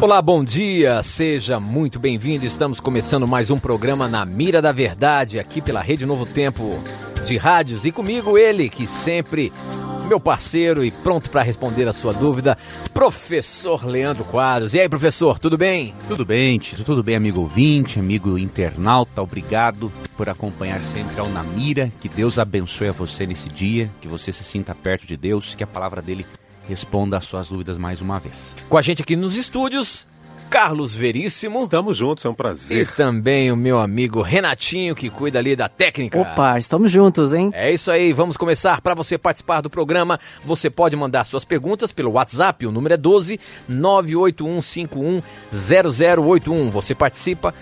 Olá, bom dia, seja muito bem-vindo. Estamos começando mais um programa na Mira da Verdade, aqui pela Rede Novo Tempo de Rádios. E comigo ele, que sempre meu parceiro e pronto para responder a sua dúvida, professor Leandro Quadros. E aí, professor, tudo bem? Tudo bem, Tito, tudo bem, amigo ouvinte, amigo internauta. Obrigado por acompanhar sempre ao Na Mira. Que Deus abençoe a você nesse dia, que você se sinta perto de Deus, que a palavra dele responda às suas dúvidas mais uma vez. Com a gente aqui nos estúdios, Carlos Veríssimo. Estamos juntos, é um E prazer. também o meu amigo Renatinho, que cuida ali da técnica. Opa, estamos juntos, hein? É isso aí, vamos começar. Para você participar do programa, você pode mandar suas perguntas pelo WhatsApp, o número é 12 981510081. Você participa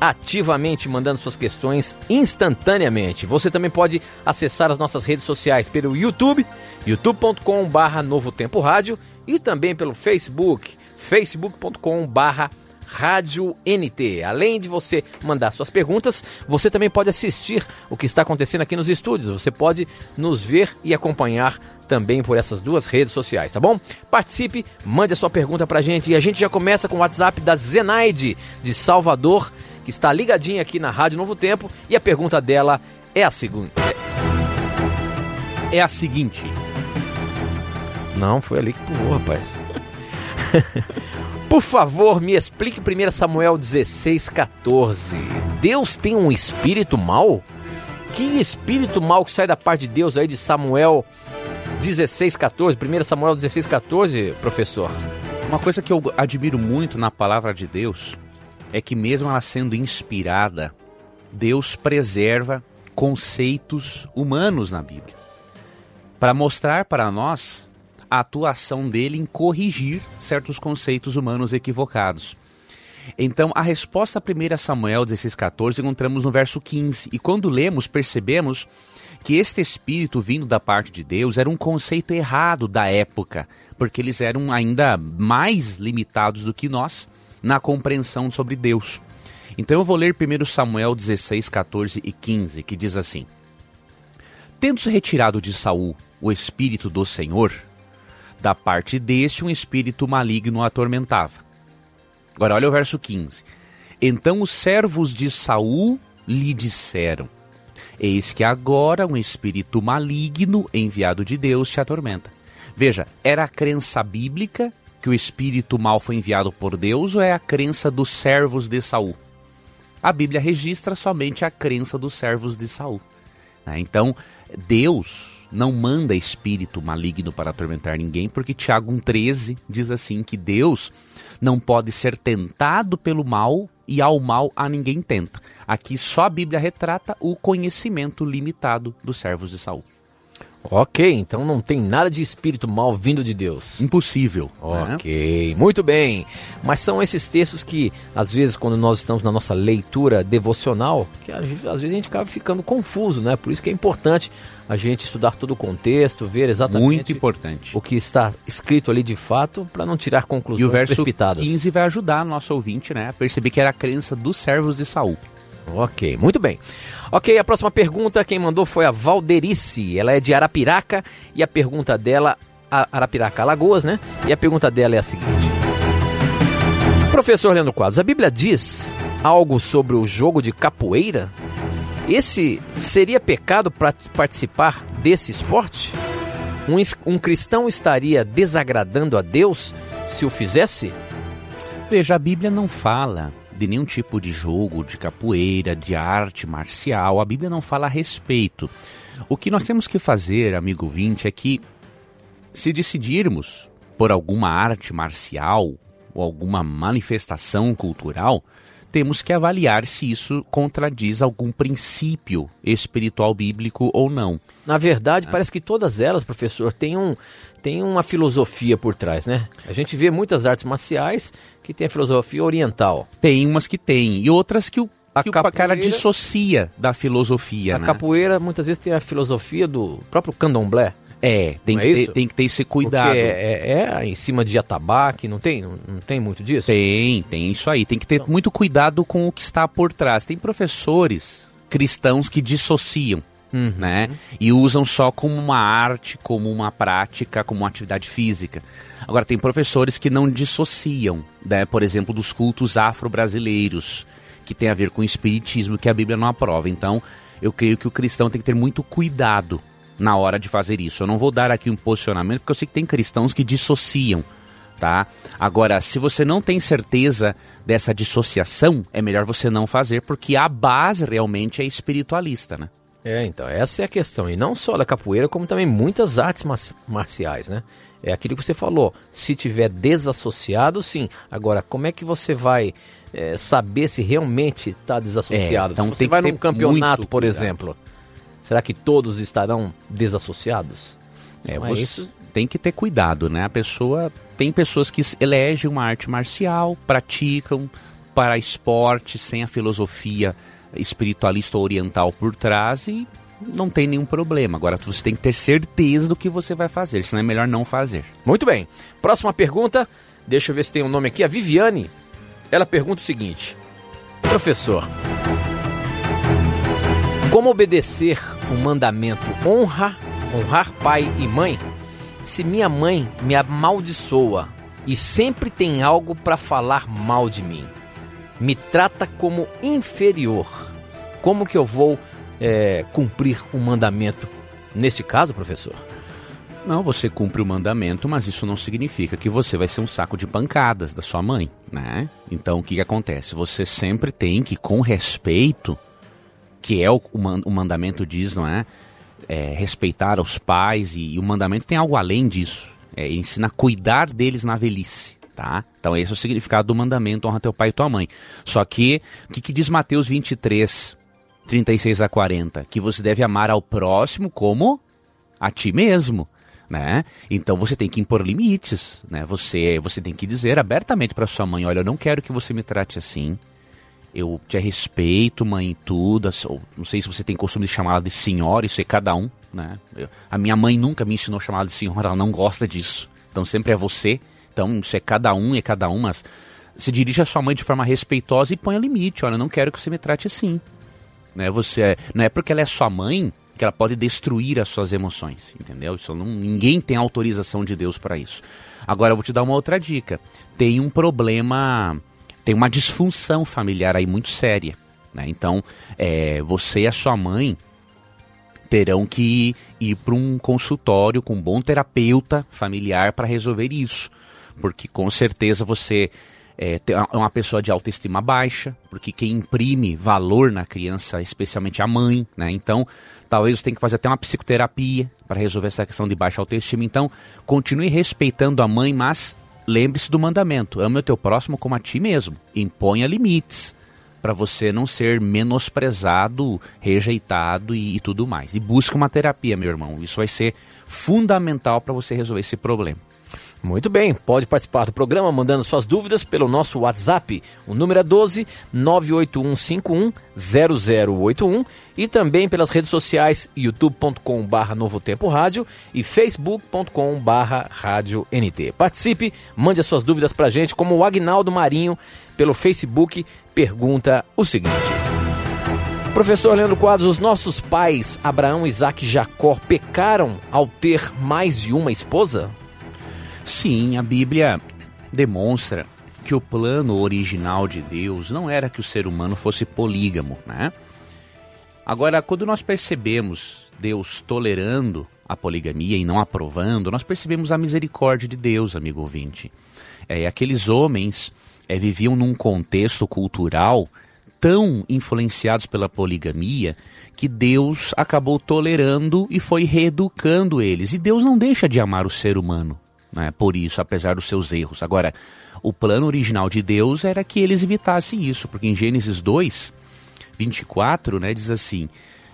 ativamente mandando suas questões instantaneamente. Você também pode acessar as nossas redes sociais pelo YouTube, youtube.com/barra Novo Tempo Rádio e também pelo Facebook, facebook.com/barra Rádio NT. Além de você mandar suas perguntas, você também pode assistir o que está acontecendo aqui nos estúdios. Você pode nos ver e acompanhar também por essas duas redes sociais, tá bom? Participe, mande a sua pergunta pra gente e a gente já começa com o WhatsApp da Zenaide de Salvador, que está ligadinha aqui na Rádio Novo Tempo e a pergunta dela é a seguinte. É a seguinte: Não, foi ali que pulou, rapaz. Por favor, me explique 1 Samuel 16, 14. Deus tem um espírito mau? Que espírito mau que sai da parte de Deus aí de Samuel 16, 14? 1 Samuel 16, 14, professor. uma coisa que eu admiro muito na palavra de Deus é que, mesmo ela sendo inspirada, Deus preserva conceitos humanos na Bíblia para mostrar para nós a atuação dele em corrigir certos conceitos humanos equivocados. Então, a resposta a 1 Samuel 16,14 encontramos no verso 15. E quando lemos, percebemos que este espírito vindo da parte de Deus era um conceito errado da época, porque eles eram ainda mais limitados do que nós na compreensão sobre Deus. Então eu vou ler 1 Samuel 16, 14 e 15, que diz assim: Tendo-se retirado de Saul o espírito do Senhor, da parte deste um espírito maligno o atormentava. Agora olha o verso 15. Então os servos de Saul lhe disseram: Eis que agora um espírito maligno enviado de Deus te atormenta. Veja, era a crença bíblica que o espírito mal foi enviado por Deus ou é a crença dos servos de Saul? A Bíblia registra somente a crença dos servos de Saul. né? Então, Deus não manda espírito maligno para atormentar ninguém, porque Tiago 1,13 diz assim que Deus não pode ser tentado pelo mal e ao mal a ninguém tenta. Aqui só a Bíblia retrata o conhecimento limitado dos servos de Saul. Ok, então não tem nada de espírito mal vindo de Deus. Impossível. né? Ok, muito bem. Mas são esses textos que, às vezes, quando nós estamos na nossa leitura devocional, que às vezes a gente acaba ficando confuso, né? Por isso que é importante a gente estudar todo o contexto, ver exatamente Muito importante. o que está escrito ali de fato, para não tirar conclusões E o verso precipitadas. 15 vai ajudar nosso ouvinte né, a perceber que era a crença dos servos de Saul. Ok, muito bem. Ok, a próxima pergunta, quem mandou foi a Valderice. Ela é de Arapiraca e a pergunta dela, Arapiraca, Alagoas, né? E a pergunta dela é a seguinte: Professor Leandro Quadros, a Bíblia diz algo sobre o jogo de capoeira? Esse seria pecado para participar desse esporte? Um, um cristão estaria desagradando a Deus se o fizesse? Veja, a Bíblia não fala de nenhum tipo de jogo, de capoeira, de arte marcial. A Bíblia não fala a respeito. O que nós temos que fazer, amigo ouvinte, é que se decidirmos por alguma arte marcial ou alguma manifestação cultural, temos que avaliar se isso contradiz algum princípio espiritual bíblico ou não. Na verdade, parece que todas elas, professor, têm, um, têm uma filosofia por trás, né? A gente vê muitas artes marciais que têm a filosofia oriental. Tem umas que tem e outras que o- A que o capoeira- cara dissocia da filosofia, A né? capoeira muitas vezes tem a filosofia do próprio candomblé. É, tem Não que, é ter, tem que ter esse cuidado. É, é- é em cima de atabaque, não tem? Não, não tem muito disso? Tem, tem isso aí. Tem que ter muito cuidado com o que está por trás. Tem professores cristãos que dissociam, Uhum. né? E usam só como uma arte, como uma prática, como uma atividade física. Agora, tem professores que não dissociam, né? Por exemplo, dos cultos afro-brasileiros, que tem a ver com o espiritismo, que a Bíblia não aprova. Então, eu creio que o cristão tem que ter muito cuidado na hora de fazer isso. Eu não vou dar aqui um posicionamento, porque eu sei que tem cristãos que dissociam tá? Agora, se você não tem certeza dessa dissociação, é melhor você não fazer, porque a base realmente é espiritualista, né? É, então, essa é a questão. E não só da capoeira, como também muitas artes mar- marciais, né? É aquilo que você falou. Se tiver desassociado, sim. Agora, como é que você vai é, saber se realmente está desassociado? É, então se você vai num campeonato, por cuidado. Será que todos estarão desassociados? É, é você isso? tem que ter cuidado, né? A pessoa tem pessoas que elegem uma arte marcial, praticam para esporte sem a filosofia espiritualista oriental por trás e não tem nenhum problema. Agora você tem que ter certeza do que você vai fazer, senão é melhor não fazer. Muito bem. Próxima pergunta. Deixa eu ver se tem um nome aqui. A Viviane. Ela pergunta o seguinte: Professor, como obedecer o mandamento honra, honrar pai e mãe, se minha mãe me amaldiçoa e sempre tem algo para falar mal de mim? Me trata como inferior. Como que eu vou eh, cumprir o mandamento nesse caso, professor? Não, você cumpre o mandamento, mas isso não significa que você vai ser um saco de pancadas da sua mãe, né? Então o que, que acontece? Você sempre tem que, com respeito, que é o, o man- o mandamento diz, não é? É, respeitar os pais e, e o mandamento tem algo além disso. É, ensina a cuidar deles na velhice, tá? Então esse é o significado do mandamento, honra teu pai e tua mãe. Só que, o que, que diz Mateus 23, 36 a 40? Que você deve amar ao próximo como a ti mesmo, né? Então você tem que impor limites, né? Você você tem que dizer abertamente para sua mãe, olha, eu não quero que você me trate assim. Eu te respeito, mãe, tudo. Não sei se você tem costume de chamá-la de senhora, isso é cada um, né? Eu- a minha mãe nunca me ensinou a chamá-la de senhora, ela não gosta disso. Então sempre é você. Então isso é cada um, é cada um, mas se dirige à sua mãe de forma respeitosa e ponha limite. Olha, não quero que você me trate assim né? Você não é porque ela é sua mãe que ela pode destruir as suas emoções, entendeu? Isso não, ninguém tem autorização de Deus para isso. Agora eu vou te dar uma outra dica. Tem um problema, tem uma disfunção familiar aí muito séria, né? Então, é, você e a sua mãe terão que ir para um consultório com um bom terapeuta familiar para resolver isso. Porque com certeza você é, uma pessoa de autoestima baixa, porque quem imprime valor na criança, especialmente a mãe, né? Então, talvez você tenha que fazer até uma psicoterapia para resolver essa questão de baixa autoestima. Então, continue respeitando a mãe, mas lembre-se do mandamento: ame o teu próximo como a ti mesmo. Imponha limites para você não ser menosprezado, rejeitado e, e tudo mais. E busque uma terapia, meu irmão. Isso vai ser fundamental para você resolver esse problema. Muito bem, pode participar do programa mandando suas dúvidas pelo nosso WhatsApp. O número é 12 98151 0081 e também pelas redes sociais youtube.com/barra Novo Tempo Rádio e facebook.com/barra Rádio NT. Participe, mande as suas dúvidas pra gente, como o Agnaldo Marinho pelo Facebook pergunta o seguinte: Professor Leandro Quadros, os nossos pais, Abraão, Isaac e Jacó, pecaram ao ter mais de uma esposa? Sim, a Bíblia demonstra que o plano original de Deus não era que o ser humano fosse polígamo, né? Agora, quando nós percebemos Deus tolerando a poligamia e não aprovando, nós percebemos a misericórdia de Deus, amigo ouvinte. É, aqueles homens é, viviam num contexto cultural tão influenciados pela poligamia que Deus acabou tolerando e foi reeducando eles. E Deus não deixa de amar o ser humano, né? Por isso, apesar dos seus erros. Agora, o plano original de Deus era que eles evitassem isso, porque em Gênesis 2, 24, né, diz assim: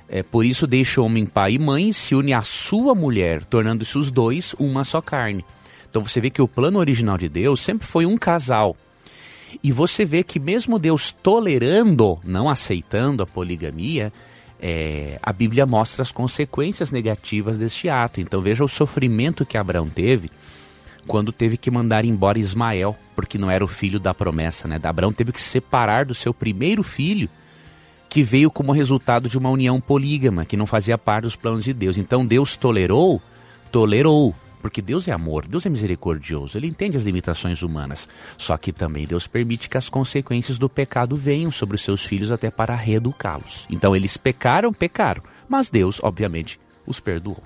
é, Por isso deixa o homem pai e mãe se une à sua mulher, tornando-se os dois uma só carne. Então você vê que o plano original de Deus sempre foi um casal. E você vê que mesmo Deus tolerando, não aceitando a poligamia, é, a Bíblia mostra as consequências negativas deste ato. Então veja o sofrimento que Abraão teve quando teve que mandar embora Ismael, porque não era o filho da promessa, né? Abraão teve que se separar do seu primeiro filho, que veio como resultado de uma união polígama, que não fazia parte dos planos de Deus. Então Deus tolerou, tolerou, porque Deus é amor, Deus é misericordioso, ele entende as limitações humanas. Só que também Deus permite que as consequências do pecado venham sobre os seus filhos até para reeducá-los. Então eles pecaram, pecaram, mas Deus, obviamente, os perdoou.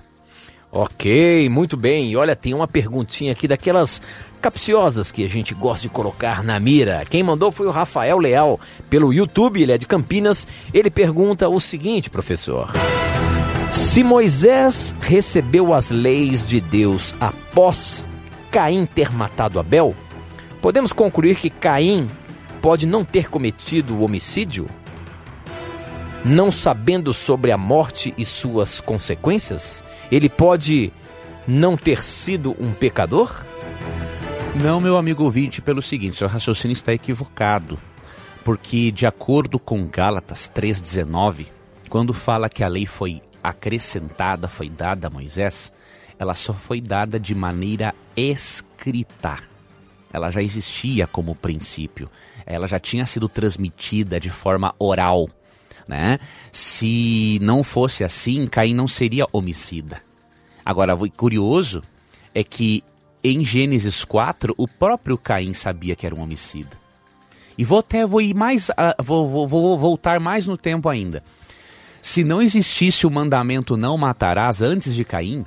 Ok, muito bem. E olha, tem uma perguntinha aqui daquelas capciosas que a gente gosta de colocar na mira. Quem mandou foi o Rafael Leal pelo YouTube, ele é de Campinas. Ele pergunta o seguinte, professor: Se Moisés recebeu as leis de Deus após Caim ter matado Abel, podemos concluir que Caim pode não ter cometido o homicídio? Não sabendo sobre a morte e suas consequências? Ele pode não ter sido um pecador? Não, meu amigo ouvinte, pelo seguinte, seu raciocínio está equivocado. Porque, de acordo com Gálatas 3,19, quando fala que a lei foi acrescentada, foi dada a Moisés, ela só foi dada de maneira escrita. Ela já existia como princípio. Ela já tinha sido transmitida de forma oral né? Se não fosse assim, Caim não seria homicida. Agora, curioso é que em Gênesis 4, o próprio Caim sabia que era um homicida. E vou até vou ir mais, uh, vou, vou, vou voltar mais no tempo ainda. Se não existisse o mandamento não matarás antes de Caim,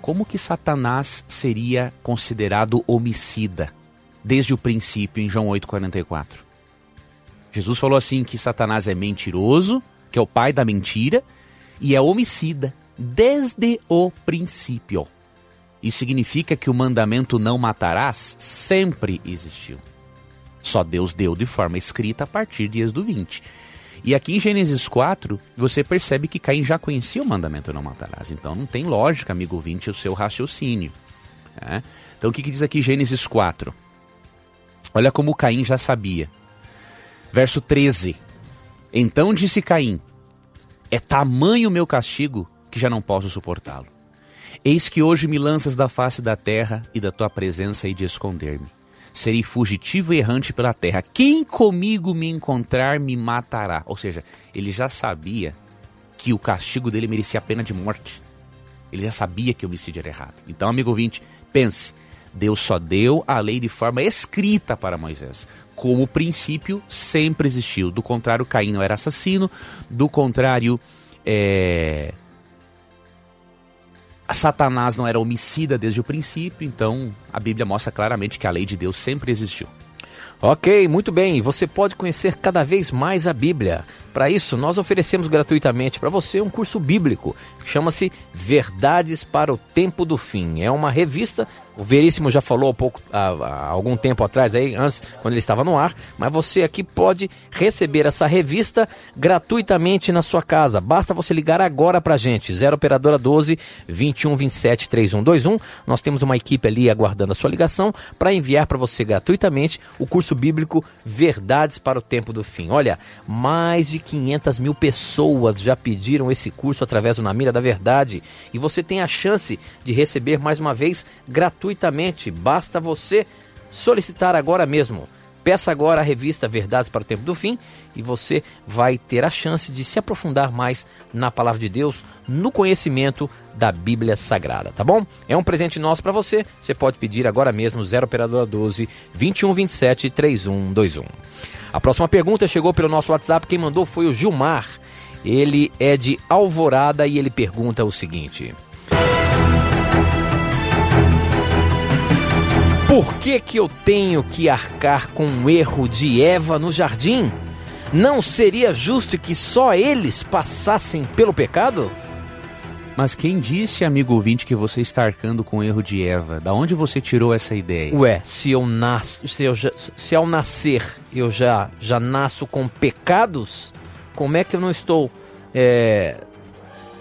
como que Satanás seria considerado homicida desde o princípio em João 8:44? Jesus falou assim que Satanás é mentiroso, que é o pai da mentira, e é homicida desde o princípio. Isso significa que o mandamento não matarás sempre existiu. Só Deus deu de forma escrita a partir de Êxodo 20. E aqui em Gênesis 4, você percebe que Caim já conhecia o mandamento não matarás. Então não tem lógica, amigo 20, o seu raciocínio. Né? Então o que, que diz aqui Gênesis 4? Olha como Caim já sabia. Verso 13: Então disse Caim: É tamanho o meu castigo que já não posso suportá-lo. Eis que hoje me lanças da face da terra e da tua presença e de esconder-me. Serei fugitivo e errante pela terra. Quem comigo me encontrar me matará. Ou seja, ele já sabia que o castigo dele merecia a pena de morte. Ele já sabia que o homicídio era errado. Então, amigo ouvinte, pense: Deus só deu a lei de forma escrita para Moisés. Como princípio sempre existiu. Do contrário, Caim não era assassino. Do contrário, é... Satanás não era homicida desde o princípio. Então, a Bíblia mostra claramente que a lei de Deus sempre existiu. Ok, muito bem. Você pode conhecer cada vez mais a Bíblia. Para isso, nós oferecemos gratuitamente para você um curso bíblico. Chama-se Verdades para o Tempo do Fim. É uma revista. O Veríssimo já falou há, pouco, há, há algum tempo atrás, aí, antes, quando ele estava no ar. Mas você aqui pode receber essa revista gratuitamente na sua casa. Basta você ligar agora para a gente. 0 Operadora 12 21 27 3121. Nós temos uma equipe ali aguardando a sua ligação para enviar para você gratuitamente o curso bíblico Verdades para o Tempo do Fim. Olha, mais de 500 mil pessoas já pediram esse curso através do Na Mira da Verdade e você tem a chance de receber mais uma vez gratuitamente. Basta você solicitar agora mesmo. Peça agora a revista Verdades para o Tempo do Fim e você vai ter a chance de se aprofundar mais na palavra de Deus, no conhecimento da Bíblia Sagrada, tá bom? É um presente nosso para você. Você pode pedir agora mesmo 0 operadora 12 21 27 3121. A próxima pergunta chegou pelo nosso WhatsApp. Quem mandou foi o Gilmar. Ele é de Alvorada e ele pergunta o seguinte: Por que que eu tenho que arcar com o erro de Eva no jardim? Não seria justo que só eles passassem pelo pecado? Mas quem disse, amigo ouvinte, que você está arcando com o erro de Eva? Da onde você tirou essa ideia? Ué, se eu nasço, se, eu já, se ao nascer eu já, já nasço com pecados, como é que eu não estou é,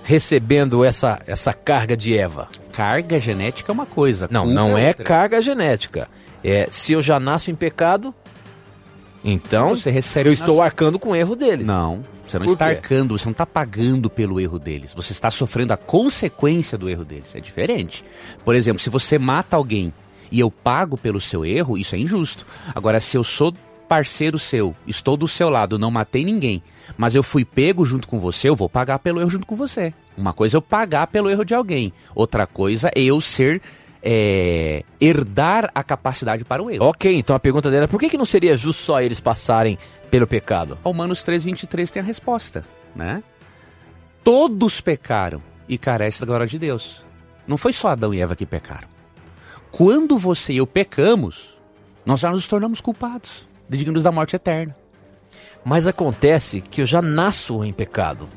recebendo essa, essa carga de Eva? Carga genética é uma coisa. Não, não é, é carga genética. É, se eu já nasço em pecado, Então, Você recebe eu estou sua- arcando com o erro deles. Não, você não Por está quê? arcando, você não está pagando pelo erro deles. Você está sofrendo a consequência do erro deles. É diferente. Por exemplo, se você mata alguém e eu pago pelo seu erro, isso é injusto. Agora, se eu sou parceiro seu, estou do seu lado, não matei ninguém, mas eu fui pego junto com você, eu vou pagar pelo erro junto com você. Uma coisa é eu pagar pelo erro de alguém, outra coisa é eu ser. É, herdar a capacidade para o erro. Ok, então a pergunta dela é por que, que não seria justo só eles passarem pelo pecado? Romanos 3,23 tem a resposta, né? Todos pecaram e carecem da glória de Deus. Não foi só Adão e Eva que pecaram. Quando você e eu pecamos, nós já nos tornamos culpados, dignos da morte eterna. Mas acontece que eu já nasço em pecado.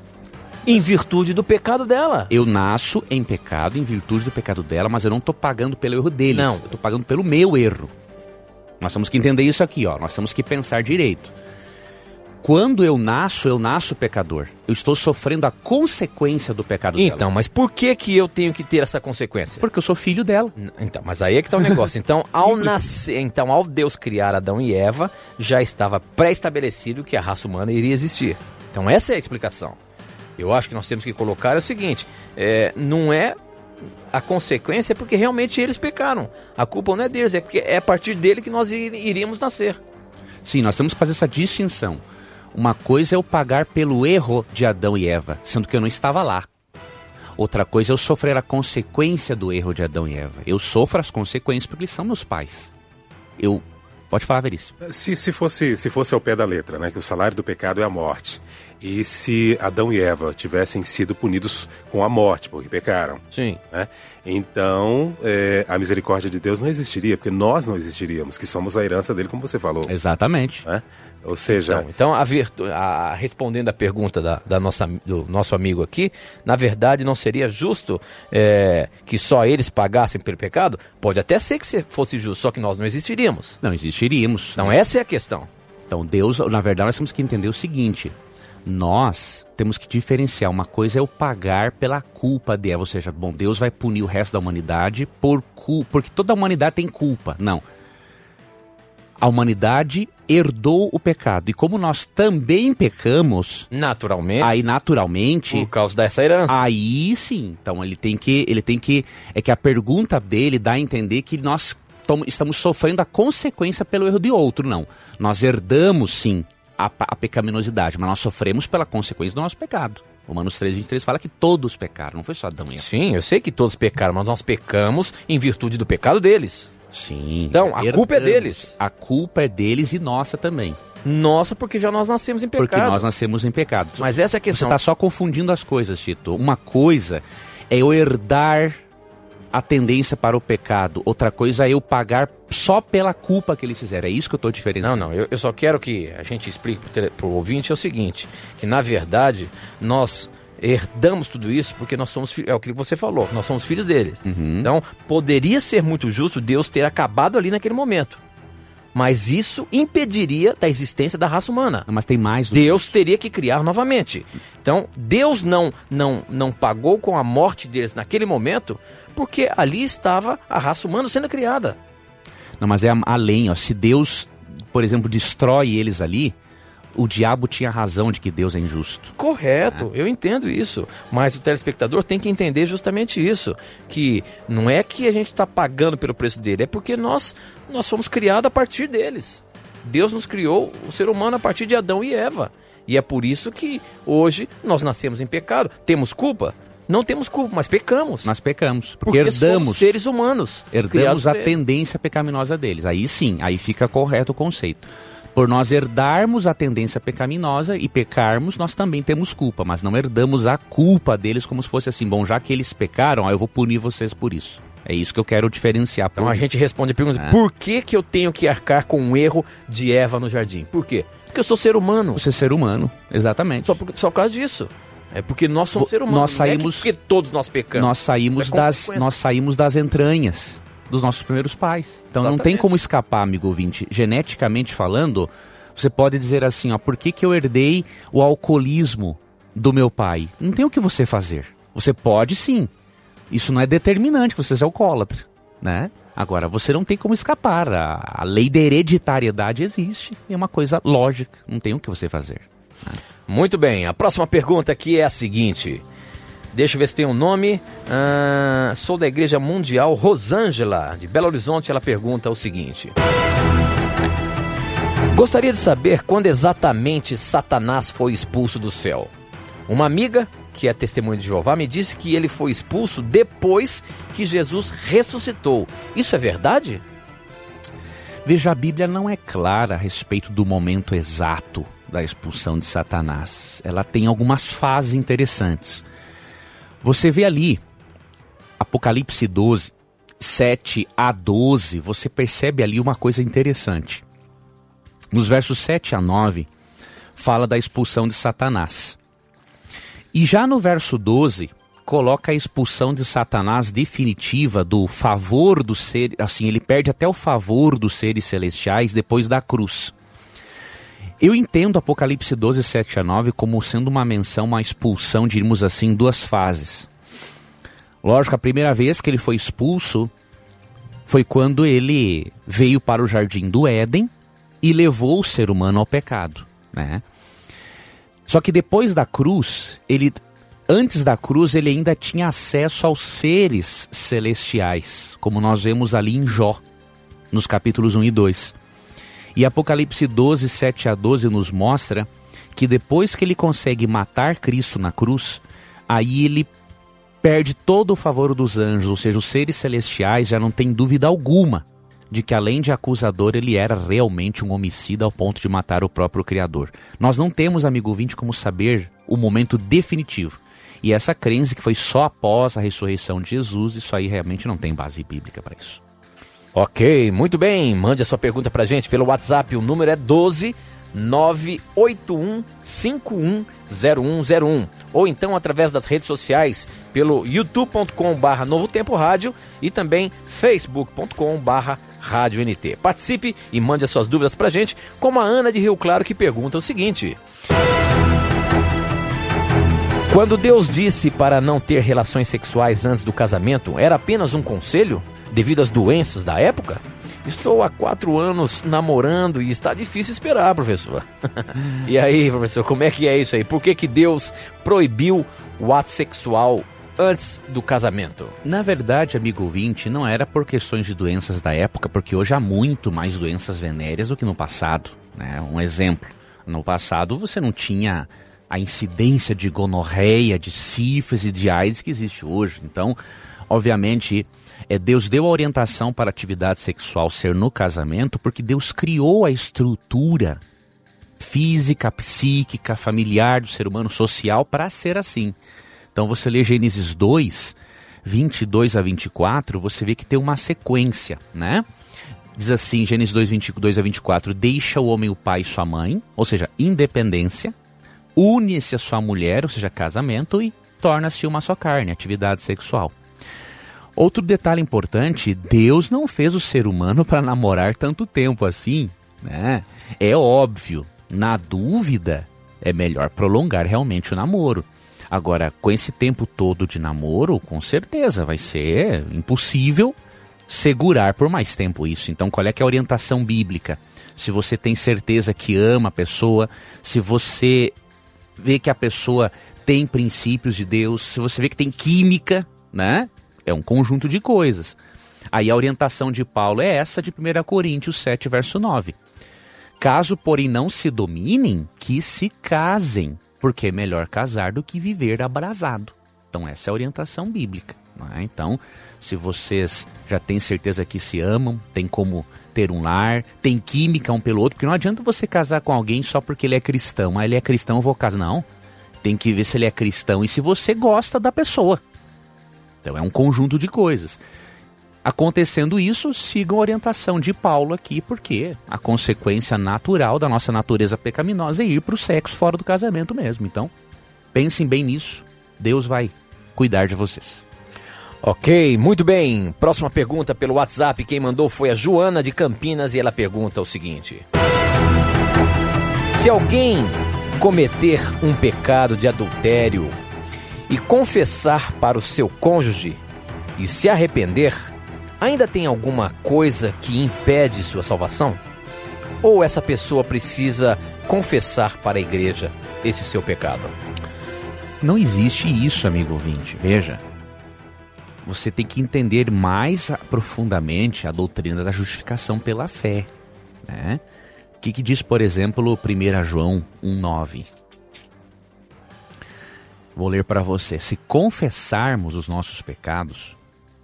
Em virtude do pecado dela. Eu nasço em pecado, em virtude do pecado dela, mas eu não estou pagando pelo erro deles. Não. Eu estou pagando pelo meu erro. Nós temos que entender isso aqui, ó. Nós temos que pensar direito. Quando eu nasço, eu nasço pecador. Eu estou sofrendo a consequência do pecado dela. Então, mas por que que eu tenho que ter essa consequência? Porque eu sou filho dela. N- Então, mas aí é que tá o negócio. Então, ao nascer, então, ao Deus criar Adão e Eva, já estava pré-estabelecido que a raça humana iria existir. Então, essa é a explicação. Eu acho que nós temos que colocar é o seguinte: é, não é a consequência, é porque realmente eles pecaram. A culpa não é deles, é porque é a partir dele que nós ir- iríamos nascer. Sim, nós temos que fazer essa distinção. Uma coisa é eu pagar pelo erro de Adão e Eva, sendo que eu não estava lá. Outra coisa é eu sofrer a consequência do erro de Adão e Eva. Eu sofro as consequências porque eles são meus pais. Eu. Pode falar, Veríssimo. Se, se, fosse, se fosse ao pé da letra, né, que o salário do pecado é a morte, e se Adão e Eva tivessem sido punidos com a morte, porque pecaram, Sim. né, então é, a misericórdia de Deus não existiria, porque nós não existiríamos, que somos a herança dele, como você falou. Exatamente. Né? Ou seja, Então, então a virtu- a- respondendo a pergunta da, da nossa, do nosso amigo aqui, na verdade não seria justo é, que só eles pagassem pelo pecado? Pode até ser que se- fosse justo, só que nós não existiríamos. Não existiríamos. Então essa é a questão. Então, Deus, na verdade, nós temos que entender o seguinte: nós temos que diferenciar. Uma coisa é eu pagar pela culpa de Eva, ou seja, bom, Deus vai punir o resto da humanidade por culpa, porque toda a humanidade tem culpa. Não. A humanidade herdou o pecado. E como nós também pecamos, Naturalmente, aí naturalmente. por causa dessa herança. Aí sim. Então ele tem que. Ele tem que. É que a pergunta dele dá a entender que nós estamos sofrendo a consequência pelo erro de outro, não. Nós herdamos sim a, a pecaminosidade, mas nós sofremos pela consequência do nosso pecado. Romanos 3, 23 fala que todos pecaram, não foi só Adão e Eva. Sim, eu sei que todos pecaram, mas nós pecamos em virtude do pecado deles. Sim. Então, a culpa é deles. A culpa é deles e nossa também. Nossa, porque já nós nascemos em pecado. Porque nós nascemos em pecado. Mas essa é a Você questão. está só confundindo as coisas, Tito. Uma coisa é eu herdar a tendência para o pecado. Outra coisa é eu pagar só pela culpa que eles fizeram. É isso que eu estou Não, diferenciando. não, eu, eu só quero que a gente explique para o ouvinte é o seguinte, que na verdade nós herdamos tudo isso porque nós somos filhos, é o que você falou, nós somos filhos dele. Uhum. Então, poderia ser muito justo Deus ter acabado ali naquele momento. Mas isso impediria da existência da raça humana. Mas tem mais Deus teria que criar novamente. Então, Deus não, não, não pagou com a morte deles naquele momento, porque ali estava a raça humana sendo criada. Não, mas é além, ó. Se Deus, por exemplo, destrói eles ali, o diabo tinha razão de que Deus é injusto. Correto, eu entendo isso. Mas o telespectador tem que entender justamente isso. Que não é que a gente está pagando pelo preço dele, é porque nós, nós fomos criados a partir deles. Deus nos criou o ser humano a partir de Adão e Eva. E é por isso que hoje nós nascemos em pecado. Temos culpa? Não temos culpa, mas pecamos. Nós pecamos, porque, porque somos herdamos, seres humanos. herdamos a tendência pecaminosa deles. Aí sim, aí fica correto o conceito. Por nós herdarmos a tendência pecaminosa e pecarmos, nós também temos culpa, mas não herdamos a culpa deles como se fosse assim, bom, já que eles pecaram, ó, eu vou punir vocês por isso. É isso que eu quero diferenciar. Então a gente responde a pergunta: É. por que, que eu tenho que arcar com o erro de Eva no jardim? Por quê? Porque eu sou ser humano. Você é ser humano, exatamente. Só por, só por causa disso. É porque nós somos Vo- ser humanos. nós não é que saímos- porque todos nós pecamos. nós saímos é das nós saímos das entranhas dos nossos primeiros pais. Então não tem Exatamente. como escapar, amigo ouvinte. Geneticamente falando, você pode dizer assim, ó, por que, que eu herdei o alcoolismo do meu pai? Não tem o que você fazer. Você pode sim. Isso não é determinante que você seja alcoólatra, né? Agora, você não tem como escapar. A, a lei da hereditariedade existe. É uma coisa lógica. Não tem o que você fazer. Muito bem. A próxima pergunta aqui é a seguinte. Deixa eu ver se tem um nome. Ah, sou da Igreja Mundial Rosângela, de Belo Horizonte. Ela pergunta o seguinte: Gostaria de saber quando exatamente Satanás foi expulso do céu. Uma amiga, que é testemunha de Jeová, me disse que ele foi expulso depois que Jesus ressuscitou. Isso é verdade? Veja, a Bíblia não é clara a respeito do momento exato da expulsão de Satanás. Ela tem algumas fases interessantes. Você vê ali, Apocalipse 12, 7 a 12, você percebe ali uma coisa interessante. Nos versos 7 a 9, fala da expulsão de Satanás. E já no verso 12, coloca a expulsão de Satanás definitiva do favor do ser, assim, ele perde até o favor dos seres celestiais depois da cruz. Eu entendo Apocalipse 12, 7 a 9 como sendo uma menção, uma expulsão, diríamos assim, em duas fases. Lógico, a primeira vez que ele foi expulso foi quando ele veio para o jardim do Éden e levou o ser humano ao pecado, né? Só que depois da cruz, ele antes da cruz ele ainda tinha acesso aos seres celestiais, como nós vemos ali em Jó, nos capítulos 1 e 2. E Apocalipse 12, 7 a 12 nos mostra que depois que ele consegue matar Cristo na cruz, aí ele perde todo o favor dos anjos, ou seja, os seres celestiais já não tem dúvida alguma de que além de acusador, ele era realmente um homicida ao ponto de matar o próprio Criador. Nós não temos, amigo vinte, como saber o momento definitivo. E essa crença que foi só após a ressurreição de Jesus, isso aí realmente não tem base bíblica para isso. Ok, muito bem. Mande a sua pergunta pra gente pelo WhatsApp. O número é 12 981510101 ou então através das redes sociais pelo youtube.com/barra Novo Tempo Rádio e também facebook.com/barra Rádio NT. Participe e mande as suas dúvidas pra gente, como a Ana de Rio Claro que pergunta o seguinte: Quando Deus disse para não ter relações sexuais antes do casamento, era apenas um conselho? Devido às doenças da época? Estou há quatro anos namorando e está difícil esperar, professor. e aí, professor, como é que é isso aí? Por que, que Deus proibiu o ato sexual antes do casamento? Na verdade, amigo ouvinte, não era por questões de doenças da época, porque hoje há muito mais doenças venéreas do que no passado. Né? Um exemplo: no passado você não tinha a incidência de gonorreia, de sífilis e de AIDS que existe hoje. Então, obviamente, é, Deus deu a orientação para a atividade sexual ser no casamento porque Deus criou a estrutura física, psíquica, familiar do ser humano, social, para ser assim. Então você lê Gênesis 2, 22 a 24, você vê que tem uma sequência, né? Diz assim, Gênesis 2, 22 a 24, deixa o homem o pai e sua mãe, ou seja, independência, une-se a sua mulher, ou seja, casamento, e torna-se uma só carne, atividade sexual. Outro detalhe importante: Deus não fez o ser humano para namorar tanto tempo assim, né? É óbvio, na dúvida, é melhor prolongar realmente o namoro. Agora, com esse tempo todo de namoro, com certeza vai ser impossível segurar por mais tempo isso. Então, qual é, que é a orientação bíblica? Se você tem certeza que ama a pessoa, se você vê que a pessoa tem princípios de Deus, se você vê que tem química, né? É um conjunto de coisas. Aí a orientação de Paulo é essa de 1 Coríntios 7, verso 9. Caso, porém, não se dominem, que se casem, porque é melhor casar do que viver abrasado. Então, essa é a orientação bíblica. É? Então, se vocês já têm certeza que se amam, tem como ter um lar, tem química um pelo outro, porque não adianta você casar com alguém só porque ele é cristão. Ah, ele é cristão, eu vou casar. Não. Tem que ver se ele é cristão e se você gosta da pessoa. Então é um conjunto de coisas. Acontecendo isso, sigam a orientação de Paulo aqui, porque a consequência natural da nossa natureza pecaminosa é ir para o sexo fora do casamento mesmo. Então, pensem bem nisso. Deus vai cuidar de vocês. Ok, muito bem. Próxima pergunta pelo WhatsApp. Quem mandou foi a Joana de Campinas e ela pergunta o seguinte: Se alguém cometer um pecado de adultério e confessar para o seu cônjuge e se arrepender, ainda tem alguma coisa que impede sua salvação? Ou essa pessoa precisa confessar para a igreja esse seu pecado? Não existe isso, amigo ouvinte. Veja, você tem que entender mais profundamente a doutrina da justificação pela fé. Né? O que, que diz, por exemplo, 1 João 1,9? Vou ler para você. Se confessarmos os nossos pecados,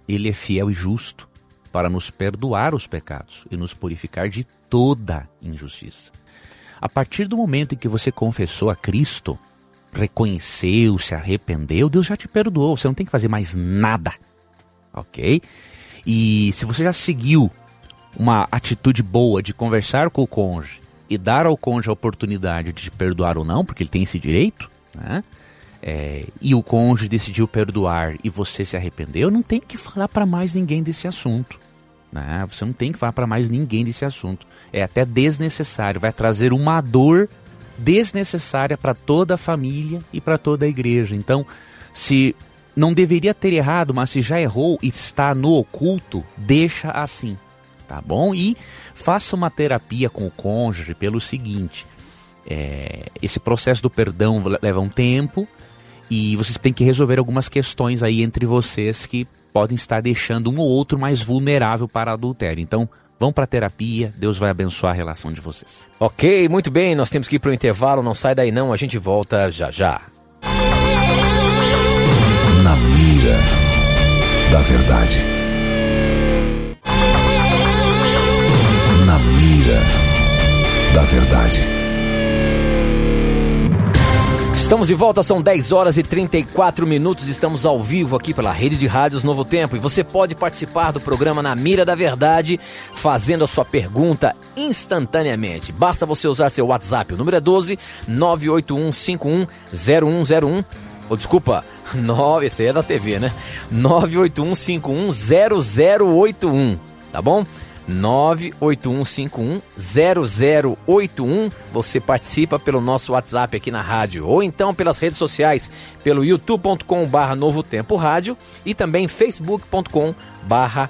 Ele é fiel e justo para nos perdoar os pecados e nos purificar de toda injustiça. A partir do momento em que você confessou a Cristo, reconheceu, se arrependeu, Deus já te perdoou. Você não tem que fazer mais nada. Ok? E se você já seguiu uma atitude boa de conversar com o cônjuge e dar ao cônjuge a oportunidade de te perdoar ou não, porque ele tem esse direito, né? É, e o cônjuge decidiu perdoar e você se arrependeu, não tem que falar para mais ninguém desse assunto. Né? Você não tem que falar para mais ninguém desse assunto. É até desnecessário, vai trazer uma dor desnecessária para toda a família e para toda a igreja. Então, se não deveria ter errado, mas se já errou e está no oculto, deixa assim, tá bom? E faça uma terapia com o cônjuge pelo seguinte: é, esse processo do perdão leva um tempo, e vocês têm que resolver algumas questões aí entre vocês que podem estar deixando um ou outro mais vulnerável para adultério. Então, vão para terapia, Deus vai abençoar a relação de vocês. Ok, muito bem, nós temos que ir para o intervalo, não sai daí não, a gente volta já já. Na mira da verdade. Na mira da verdade. Estamos de volta, são 10 horas e 34 minutos. Estamos ao vivo aqui pela Rede de Rádios Novo Tempo e você pode participar do programa Na Mira da Verdade fazendo a sua pergunta instantaneamente. Basta você usar seu WhatsApp, o número é 12 981510101. Oh, desculpa, 9, esse aí é da TV, né? 981510081, tá bom? 981510081. Você participa pelo nosso WhatsApp aqui na rádio ou então pelas redes sociais, pelo youtube.com/barra Novo Tempo Rádio e também facebook.com/barra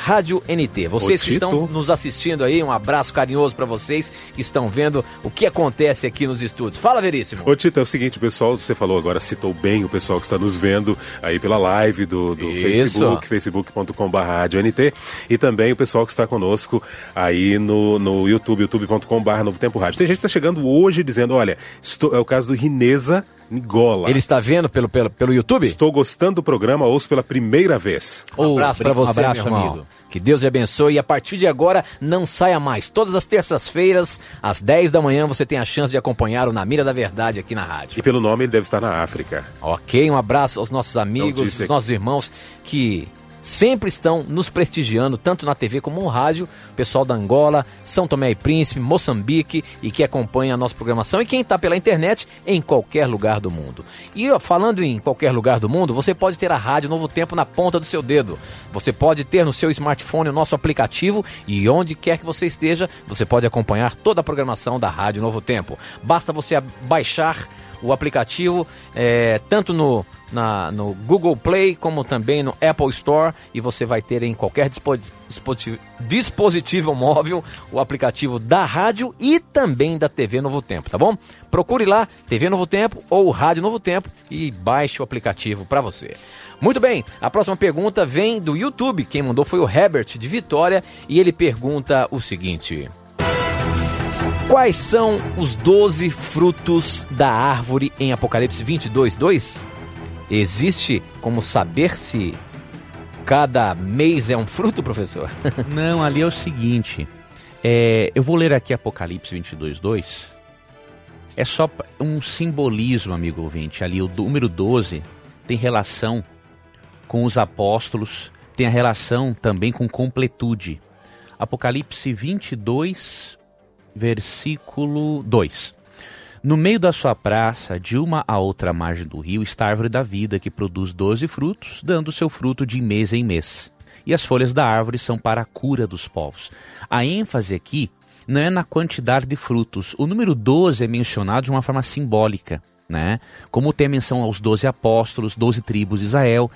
Rádio NT. Vocês que estão nos assistindo aí, um abraço carinhoso para vocês que estão vendo o que acontece aqui nos estúdios. Fala, Veríssimo. Ô, Tito, é o seguinte, pessoal, você falou agora, citou bem o pessoal que está nos vendo aí pela live do, do Facebook, facebook.com.br NT, e também o pessoal que está conosco aí no, no YouTube, youtube.com.br Novo Tempo Rádio. Tem gente que está chegando hoje dizendo, olha, estou, é o caso do Rineza Nigola. Ele está vendo pelo, pelo, pelo YouTube? Estou gostando do programa, ouço pela primeira vez. Um abraço para você, um abraço, meu irmão. Amigo. Que Deus lhe abençoe e a partir de agora não saia mais. Todas as terças-feiras, às 10 da manhã, você tem a chance de acompanhar o Na Mira da Verdade aqui na rádio. E pelo nome ele deve estar na África. Ok, um abraço aos nossos amigos, aos nossos irmãos que sempre estão nos prestigiando, tanto na TV como no rádio, pessoal da Angola, São Tomé e Príncipe, Moçambique e que acompanha a nossa programação e quem está pela internet em qualquer lugar do mundo. E ó, falando em qualquer lugar do mundo, você pode ter a Rádio Novo Tempo na ponta do seu dedo. Você pode ter no seu smartphone o nosso aplicativo e onde quer que você esteja, você pode acompanhar toda a programação da Rádio Novo Tempo. Basta você baixar o aplicativo é, tanto no, na, no Google Play como também no Apple Store e você vai ter em qualquer dispositivo, dispositivo móvel o aplicativo da rádio e também da TV Novo Tempo, tá bom? Procure lá TV Novo Tempo ou Rádio Novo Tempo e baixe o aplicativo para você. Muito bem, a próxima pergunta vem do YouTube. Quem mandou foi o Herbert de Vitória e ele pergunta o seguinte: Quais são os doze frutos da árvore em Apocalipse 22, 2? Existe como saber se cada mês é um fruto, professor? Não, ali é o seguinte. É, eu vou ler aqui Apocalipse 22, 2. É só um simbolismo, amigo ouvinte. Ali o número 12 tem relação com os apóstolos, tem a relação também com completude. Apocalipse 22, versículo 2. No meio da sua praça, de uma a outra margem do rio, está a árvore da vida, que produz doze frutos, dando seu fruto de mês em mês. E as folhas da árvore são para a cura dos povos. A ênfase aqui não é na quantidade de frutos. O número 12 é mencionado de uma forma simbólica, né? Como tem a menção aos doze apóstolos, doze tribos de Israel,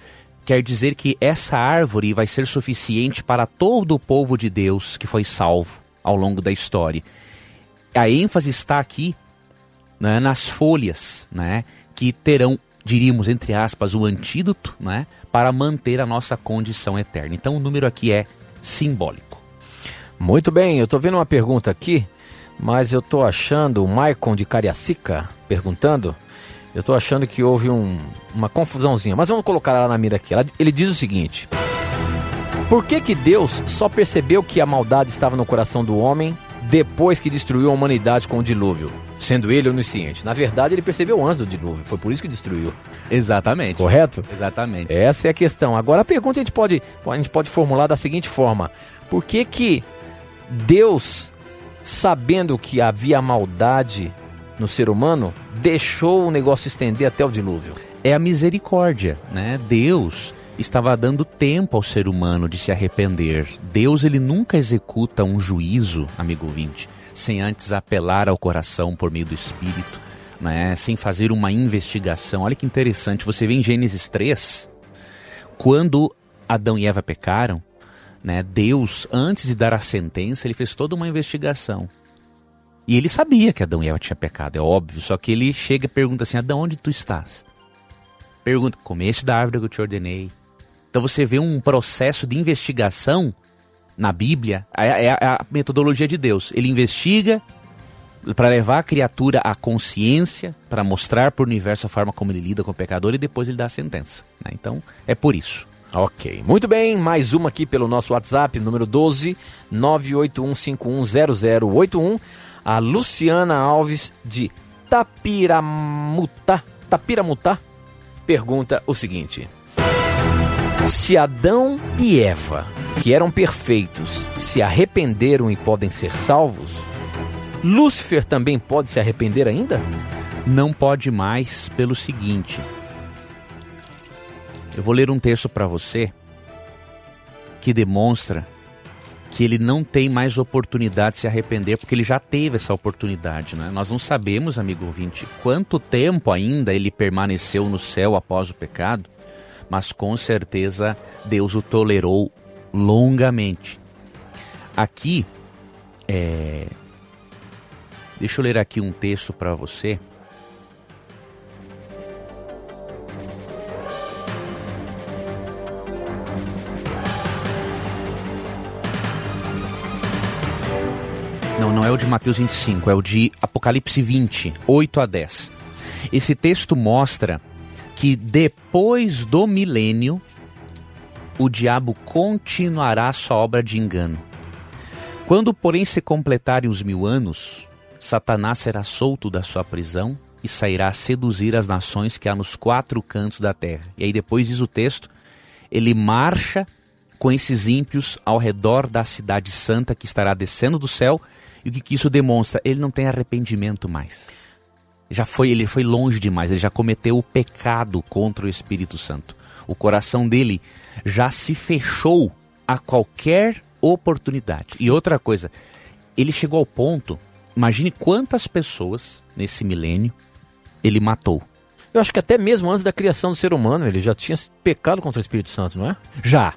quer dizer que essa árvore vai ser suficiente para todo o povo de Deus que foi salvo ao longo da história. A ênfase está aqui né, nas folhas, né, que terão, diríamos entre aspas, o antídoto, né, para manter a nossa condição eterna. Então o número aqui é simbólico. Muito bem, eu estou vendo uma pergunta aqui, mas eu estou achando o Maicon de Cariacica perguntando eu tô achando que houve um, uma confusãozinha, mas vamos colocar ela na mira aqui. Ela, ele diz o seguinte: Por que que Deus só percebeu que a maldade estava no coração do homem depois que destruiu a humanidade com o dilúvio? Sendo ele onisciente. Na verdade, ele percebeu antes do dilúvio, foi por isso que destruiu. Exatamente. Correto? Exatamente. Essa é a questão. Agora a pergunta a gente pode, a gente pode formular da seguinte forma: Por que que Deus, sabendo que havia maldade no ser humano, deixou o negócio estender até o dilúvio. É a misericórdia, né? Deus estava dando tempo ao ser humano de se arrepender. Deus ele nunca executa um juízo, amigo ouvinte, sem antes apelar ao coração por meio do Espírito, né? sem fazer uma investigação. Olha que interessante, você vê em Gênesis 3, quando Adão e Eva pecaram, né? Deus, antes de dar a sentença, ele fez toda uma investigação. E ele sabia que Adão e Eva tinham pecado, é óbvio. Só que ele chega e pergunta assim: Adão, onde tu estás? Pergunta: comeste da árvore que eu te ordenei. Então você vê um processo de investigação na Bíblia, é, é a metodologia de Deus. Ele investiga para levar a criatura à consciência, para mostrar para o universo a forma como ele lida com o pecador e depois ele dá a sentença. Né? Então é por isso. Ok, muito bem, mais uma aqui pelo nosso WhatsApp, número 12 981510081 a Luciana Alves de Tapiramutá, Tapiramutá pergunta o seguinte: Se Adão e Eva, que eram perfeitos, se arrependeram e podem ser salvos, Lúcifer também pode se arrepender ainda? Não pode mais pelo seguinte. Eu vou ler um texto para você que demonstra que ele não tem mais oportunidade de se arrepender, porque ele já teve essa oportunidade. Né? Nós não sabemos, amigo ouvinte, quanto tempo ainda ele permaneceu no céu após o pecado, mas com certeza Deus o tolerou longamente. Aqui, é... deixa eu ler aqui um texto para você. Não, não é o de Mateus 25, é o de Apocalipse 20, 8 a 10. Esse texto mostra que depois do milênio, o diabo continuará sua obra de engano. Quando, porém, se completarem os mil anos, Satanás será solto da sua prisão e sairá a seduzir as nações que há nos quatro cantos da terra. E aí depois diz o texto, ele marcha com esses ímpios ao redor da cidade santa que estará descendo do céu e o que, que isso demonstra? Ele não tem arrependimento mais. Já foi, ele foi longe demais, ele já cometeu o pecado contra o Espírito Santo. O coração dele já se fechou a qualquer oportunidade. E outra coisa, ele chegou ao ponto, imagine quantas pessoas nesse milênio ele matou. Eu acho que até mesmo antes da criação do ser humano, ele já tinha pecado contra o Espírito Santo, não é? Já.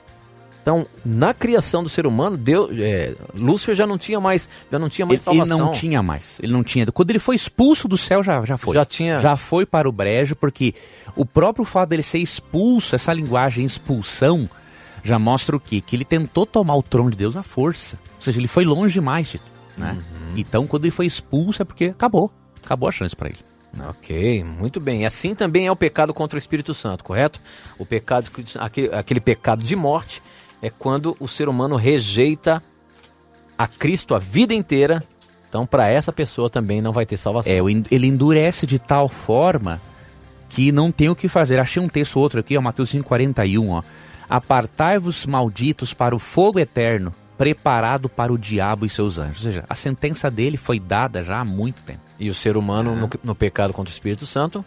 Então, na criação do ser humano, Deus, é, Lúcifer já não tinha mais, já não tinha mais ele, salvação. Ele não tinha mais. Ele não tinha. Quando ele foi expulso do céu, já, já foi. Já tinha. Já foi para o brejo, porque o próprio fato dele ser expulso, essa linguagem expulsão, já mostra o quê? Que ele tentou tomar o trono de Deus à força. Ou seja, ele foi longe demais, né? Uhum. Então, quando ele foi expulso, é porque acabou. Acabou a chance para ele. Ok, muito bem. Assim também é o pecado contra o Espírito Santo, correto? O pecado, aquele, aquele pecado de morte é quando o ser humano rejeita a Cristo a vida inteira. Então, para essa pessoa também não vai ter salvação. É, ele endurece de tal forma que não tem o que fazer. Achei um texto outro aqui, ó, Mateus 5,41, ó. Apartai-vos malditos para o fogo eterno, preparado para o diabo e seus anjos. Ou seja, a sentença dele foi dada já há muito tempo. E o ser humano, no, no pecado contra o Espírito Santo,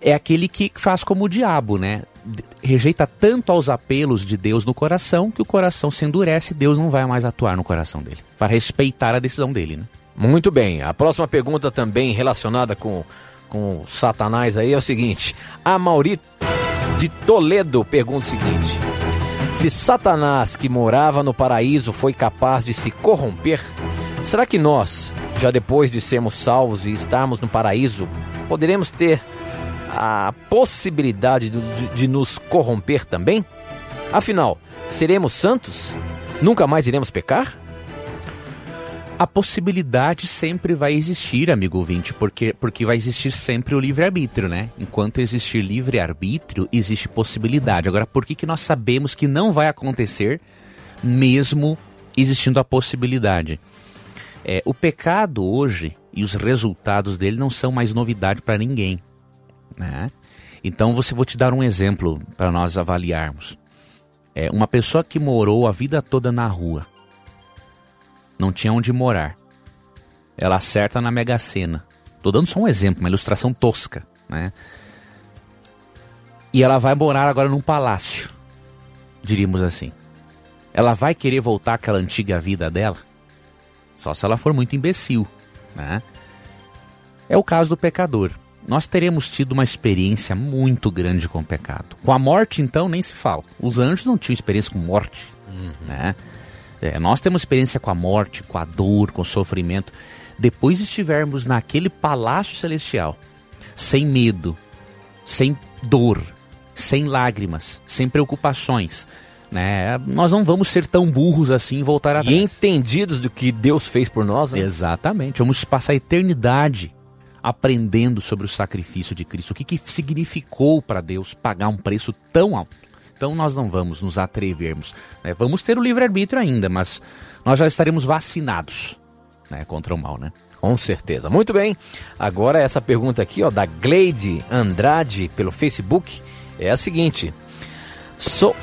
é aquele que faz como o diabo, né? Rejeita tanto aos apelos de Deus no coração que o coração se endurece e Deus não vai mais atuar no coração dele, para respeitar a decisão dele, né? Muito bem. A próxima pergunta também relacionada com, com Satanás aí é o seguinte: a Mauri de Toledo pergunta o seguinte: Se Satanás, que morava no paraíso, foi capaz de se corromper, será que nós, já depois de sermos salvos e estarmos no paraíso, poderemos ter a possibilidade de, de, nos corromper também? Afinal, seremos santos? Nunca mais iremos pecar? a possibilidade sempre vai existir, amigo ouvinte, porque, porque vai existir sempre o livre-arbítrio, né? Enquanto existir livre-arbítrio, existe possibilidade. Agora, por que, que nós sabemos que não vai acontecer, mesmo existindo a possibilidade? É, o pecado hoje e os resultados dele não são mais novidade para ninguém. Né? Então, você vou te dar um exemplo para nós avaliarmos. É, uma pessoa que morou a vida toda na rua, não tinha onde morar. Ela acerta na Mega Sena. Tô dando só um exemplo, uma ilustração tosca, né? E ela vai morar agora num palácio, diríamos assim. Ela vai querer voltar àquela antiga vida dela? Só se ela for muito imbecil, né? É o caso do pecador. Nós teremos tido uma experiência muito grande com o pecado. Com a morte, então, nem se fala. Os anjos não tinham experiência com morte, uhum. né? É, nós temos experiência com a morte, com a dor, com o sofrimento. Depois estivermos naquele palácio celestial, sem medo, sem dor, sem lágrimas, sem preocupações, né? Nós não vamos ser tão burros assim e voltar atrás. E entendidos do que Deus fez por nós, né? Exatamente. Vamos passar a eternidade aprendendo sobre o sacrifício de Cristo. O que, que significou para Deus pagar um preço tão alto? Então nós não vamos nos atrevermos. Né? Vamos ter o livre-arbítrio ainda, mas nós já estaremos vacinados né, contra o mal, né? Com certeza. Muito bem. Agora essa pergunta aqui, ó, da Gleide Andrade pelo Facebook é a seguinte: Sou,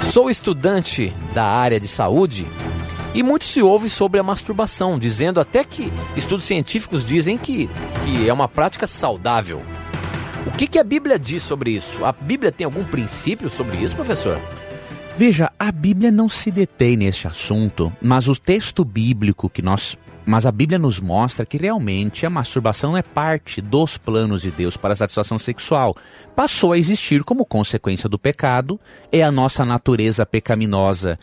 sou estudante da área de saúde e muito se ouve sobre a masturbação, dizendo até que estudos científicos dizem que, que é uma prática saudável. O que, que a Bíblia diz sobre isso? A Bíblia tem algum princípio sobre isso, professor? Veja, a Bíblia não se detém neste assunto, mas o texto bíblico que nós mas a Bíblia nos mostra que realmente a masturbação é parte dos planos de Deus para a satisfação sexual. Passou a existir como consequência do pecado, é a nossa natureza pecaminosa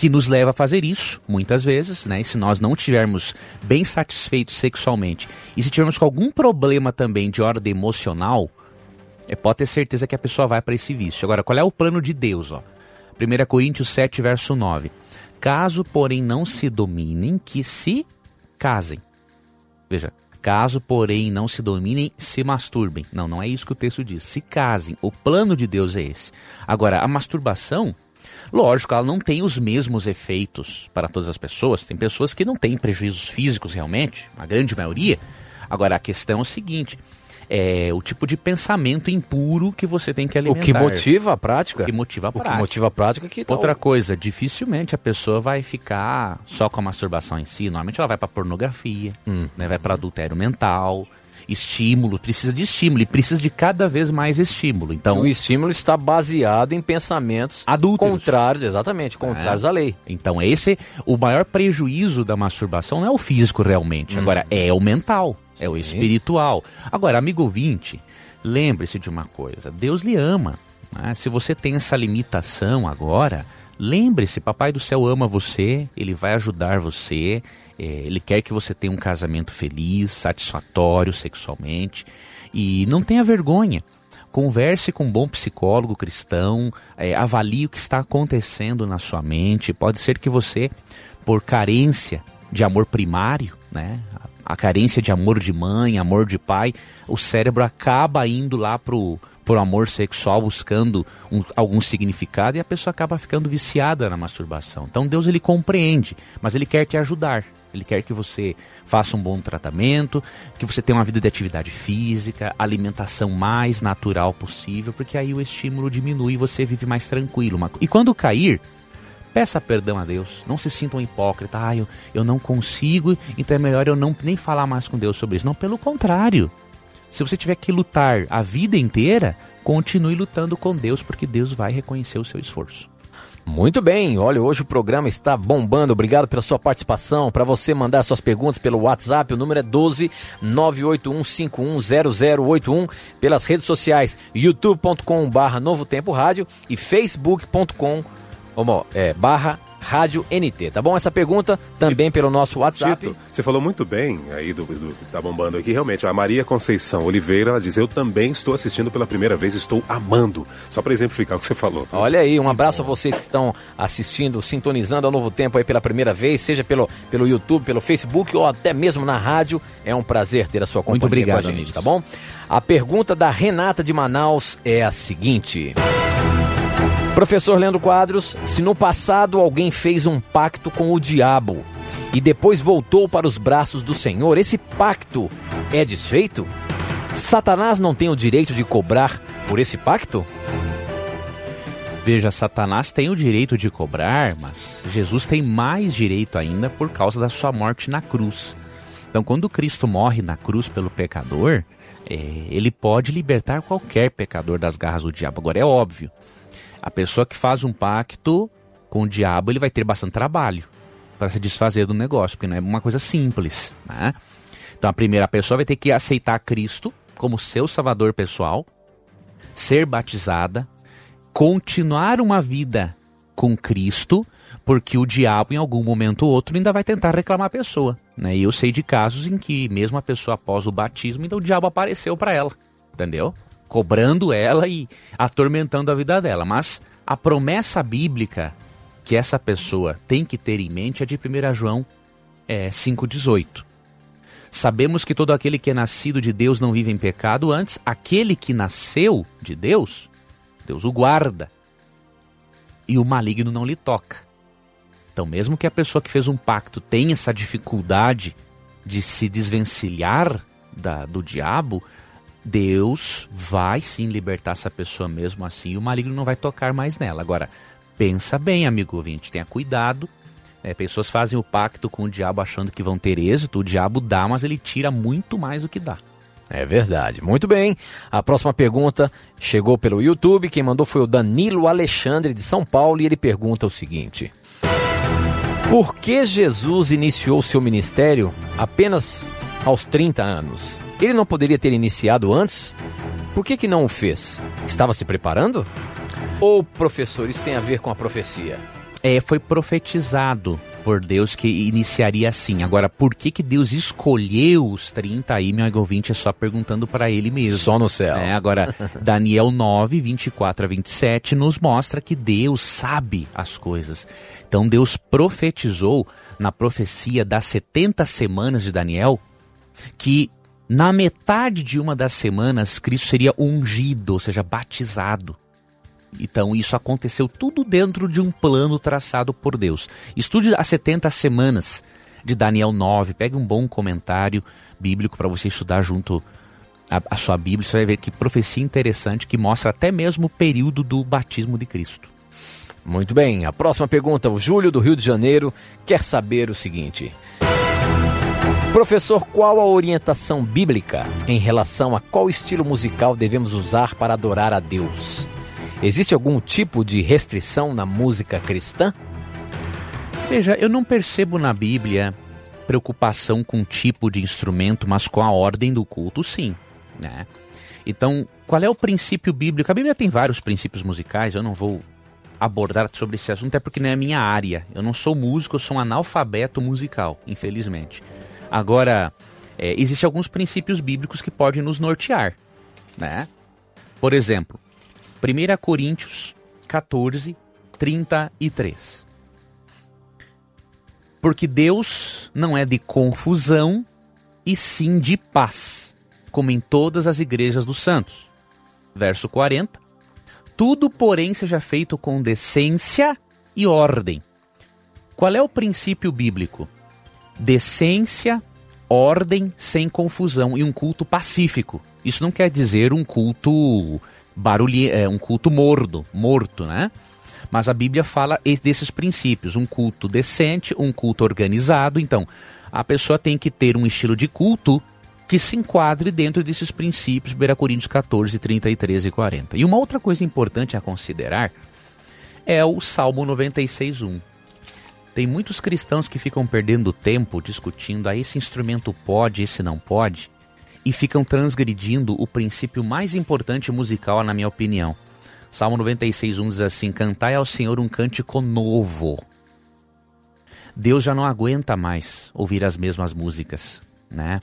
que nos leva a fazer isso, muitas vezes, né? E se nós não estivermos bem satisfeitos sexualmente e se tivermos com algum problema também de ordem emocional, é, pode ter certeza que a pessoa vai para esse vício. Agora, qual é o plano de Deus? Ó? 1 Coríntios 7, verso 9. Caso, porém, não se dominem, que se casem. Veja, caso, porém, não se dominem, se masturbem. Não, não é isso que o texto diz. Se casem. O plano de Deus é esse. Agora, a masturbação Lógico, ela não tem os mesmos efeitos para todas as pessoas. Tem pessoas que não têm prejuízos físicos realmente, a grande maioria. Agora, a questão é o seguinte: é o tipo de pensamento impuro que você tem que alimentar. O que motiva a prática? O que motiva a prática. O que motiva a prática é que tal... Outra coisa, dificilmente a pessoa vai ficar só com a masturbação em si. Normalmente ela vai para pornografia, hum. né, vai para adultério mental, estímulo, precisa de estímulo e precisa de cada vez mais estímulo. Então, o estímulo está baseado em pensamentos adultos contrários, exatamente, contrários é. à lei. Então, esse o maior prejuízo da masturbação não é o físico realmente, hum. agora é o mental, é o espiritual. Agora, amigo ouvinte, lembre-se de uma coisa, Deus lhe ama. Né? Se você tem essa limitação agora, Lembre-se, Papai do Céu ama você, ele vai ajudar você, é, ele quer que você tenha um casamento feliz, satisfatório sexualmente. E não tenha vergonha. Converse com um bom psicólogo cristão, é, avalie o que está acontecendo na sua mente. Pode ser que você, por carência de amor primário, né? A carência de amor de mãe, amor de pai, o cérebro acaba indo lá pro por amor sexual buscando um, algum significado e a pessoa acaba ficando viciada na masturbação. Então Deus ele compreende, mas ele quer te ajudar. Ele quer que você faça um bom tratamento, que você tenha uma vida de atividade física, alimentação mais natural possível, porque aí o estímulo diminui e você vive mais tranquilo. E quando cair, peça perdão a Deus. Não se sinta um hipócrita. Ah, eu, eu não consigo, então é melhor eu não nem falar mais com Deus sobre isso. Não, pelo contrário. Se você tiver que lutar a vida inteira, continue lutando com Deus, porque Deus vai reconhecer o seu esforço. Muito bem, olha, hoje o programa está bombando. Obrigado pela sua participação. Para você mandar suas perguntas pelo WhatsApp, o número é 12 981510081. Pelas redes sociais, youtube.com/barra Novo Tempo Rádio e facebook.com é, barra Rádio NT, tá bom? Essa pergunta também pelo nosso WhatsApp. Tito, você falou muito bem aí do, do tá bombando aqui, realmente. A Maria Conceição Oliveira, ela diz: Eu também estou assistindo pela primeira vez, estou amando. Só para exemplificar o que você falou. Olha aí, um abraço a vocês que estão assistindo, sintonizando ao novo tempo aí pela primeira vez, seja pelo, pelo YouTube, pelo Facebook ou até mesmo na rádio. É um prazer ter a sua companhia muito obrigado, com a gente, amigos. tá bom? A pergunta da Renata de Manaus é a seguinte. Professor Leandro Quadros, se no passado alguém fez um pacto com o diabo e depois voltou para os braços do Senhor, esse pacto é desfeito? Satanás não tem o direito de cobrar por esse pacto? Veja, Satanás tem o direito de cobrar, mas Jesus tem mais direito ainda por causa da sua morte na cruz. Então, quando Cristo morre na cruz pelo pecador, é, ele pode libertar qualquer pecador das garras do diabo. Agora, é óbvio, a pessoa que faz um pacto com o diabo, ele vai ter bastante trabalho para se desfazer do negócio, porque não é uma coisa simples, né? Então a primeira pessoa vai ter que aceitar Cristo como seu salvador pessoal, ser batizada, continuar uma vida com Cristo, porque o diabo em algum momento ou outro ainda vai tentar reclamar a pessoa, né? E eu sei de casos em que mesmo a pessoa após o batismo, então o diabo apareceu para ela, entendeu? Cobrando ela e atormentando a vida dela. Mas a promessa bíblica que essa pessoa tem que ter em mente é de 1 João é, 5,18. Sabemos que todo aquele que é nascido de Deus não vive em pecado, antes, aquele que nasceu de Deus, Deus o guarda. E o maligno não lhe toca. Então, mesmo que a pessoa que fez um pacto tenha essa dificuldade de se desvencilhar da, do diabo, Deus vai sim libertar essa pessoa mesmo assim e o maligno não vai tocar mais nela. Agora, pensa bem, amigo ouvinte, tenha cuidado. É, pessoas fazem o pacto com o diabo achando que vão ter êxito, o diabo dá, mas ele tira muito mais do que dá. É verdade. Muito bem. A próxima pergunta chegou pelo YouTube. Quem mandou foi o Danilo Alexandre de São Paulo e ele pergunta o seguinte: Por que Jesus iniciou seu ministério apenas aos 30 anos? Ele não poderia ter iniciado antes? Por que, que não o fez? Estava se preparando? Ou, professor, isso tem a ver com a profecia? É, foi profetizado por Deus que iniciaria assim. Agora, por que, que Deus escolheu os 30 aí, meu amigo ouvinte, é só perguntando para ele mesmo. Só no céu. É, agora, Daniel 9, 24 a 27 nos mostra que Deus sabe as coisas. Então, Deus profetizou na profecia das 70 semanas de Daniel que na metade de uma das semanas, Cristo seria ungido, ou seja, batizado. Então isso aconteceu tudo dentro de um plano traçado por Deus. Estude as 70 semanas de Daniel 9, pegue um bom comentário bíblico para você estudar junto a, sua Bíblia, você vai ver que profecia interessante que mostra até mesmo o período do batismo de Cristo. Muito bem, a próxima pergunta, o Júlio do Rio de Janeiro quer saber o seguinte: Professor, qual a orientação bíblica em relação a qual estilo musical devemos usar para adorar a Deus? Existe algum tipo de restrição na música cristã? Veja, eu não percebo na Bíblia preocupação com o tipo de instrumento, mas com a ordem do culto, sim. Né? Então, qual é o princípio bíblico? A Bíblia tem vários princípios musicais, eu não vou abordar sobre esse assunto, é porque não é a minha área. Eu não sou músico, eu sou um analfabeto musical, infelizmente. Agora, é, existem alguns princípios bíblicos que podem nos nortear, né? Por exemplo, 1 Coríntios 14, 33. Porque Deus não é de confusão, e sim de paz, como em todas as igrejas dos santos. Verso 40. Tudo, porém, seja feito com decência e ordem. Qual é o princípio bíblico? Decência, ordem sem confusão e um culto pacífico. Isso não quer dizer um culto barulho, é, um culto mordo, morto, né? Mas a Bíblia fala desses princípios, um culto decente, um culto organizado. Então, a pessoa tem que ter um estilo de culto que se enquadre dentro desses princípios, 1 Coríntios 14, 33 e 40. E uma outra coisa importante a considerar é o Salmo 96.1. Tem muitos cristãos que ficam perdendo tempo discutindo a ah, esse instrumento pode, esse não pode, e ficam transgredindo o princípio mais importante musical, na minha opinião. Salmo 96.1 diz assim: Cantai ao Senhor um cântico novo. Deus já não aguenta mais ouvir as mesmas músicas, né?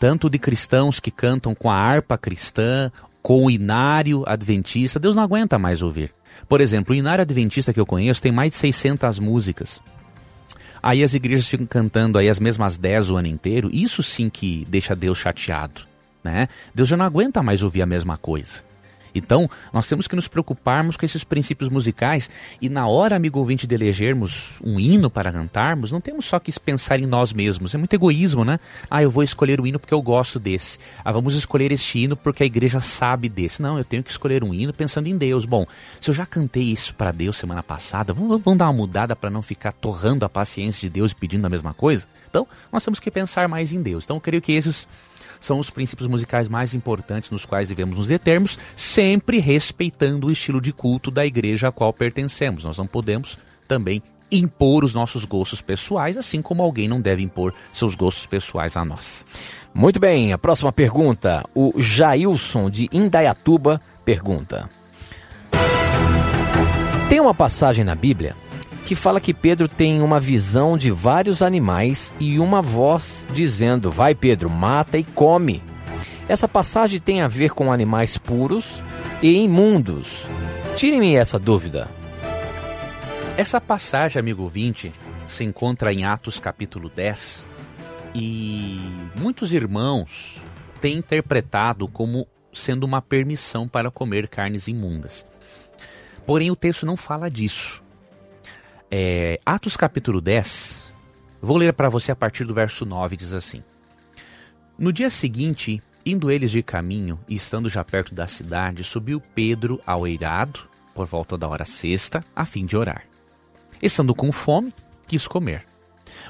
Tanto de cristãos que cantam com a harpa cristã, com o inário adventista, Deus não aguenta mais ouvir. Por exemplo, o inário adventista que eu conheço tem mais de 600 músicas. Aí as igrejas ficam cantando aí as mesmas 10 o ano inteiro. Isso sim que deixa Deus chateado, né? Deus já não aguenta mais ouvir a mesma coisa. Então, nós temos que nos preocuparmos com esses princípios musicais e na hora, amigo ouvinte, de elegermos um hino para cantarmos, não temos só que pensar em nós mesmos. É muito egoísmo, né? Ah, eu vou escolher o hino porque eu gosto desse. Ah, vamos escolher este hino porque a igreja sabe desse. Não, eu tenho que escolher um hino pensando em Deus. Bom, se eu já cantei isso para Deus semana passada, vamos, vamos dar uma mudada para não ficar torrando a paciência de Deus e pedindo a mesma coisa? Então, nós temos que pensar mais em Deus. Então, eu creio que esses são os princípios musicais mais importantes nos quais devemos nos determos, sempre respeitando o estilo de culto da igreja a qual pertencemos. Nós não podemos também impor os nossos gostos pessoais, assim como alguém não deve impor seus gostos pessoais a nós. Muito bem, a próxima pergunta. O Jailson de Indaiatuba pergunta: Tem uma passagem na Bíblia que fala que Pedro tem uma visão de vários animais e uma voz dizendo: Vai, Pedro, mata e come. Essa passagem tem a ver com animais puros e imundos. Tire-me essa dúvida. Essa passagem, amigo ouvinte, se encontra em Atos capítulo 10 e muitos irmãos têm interpretado como sendo uma permissão para comer carnes imundas. Porém, o texto não fala disso. É, Atos capítulo 10, vou ler para você a partir do verso 9, diz assim: No dia seguinte, indo eles de caminho e estando já perto da cidade, subiu Pedro ao eirado, por volta da hora sexta, a fim de orar. Estando com fome, quis comer.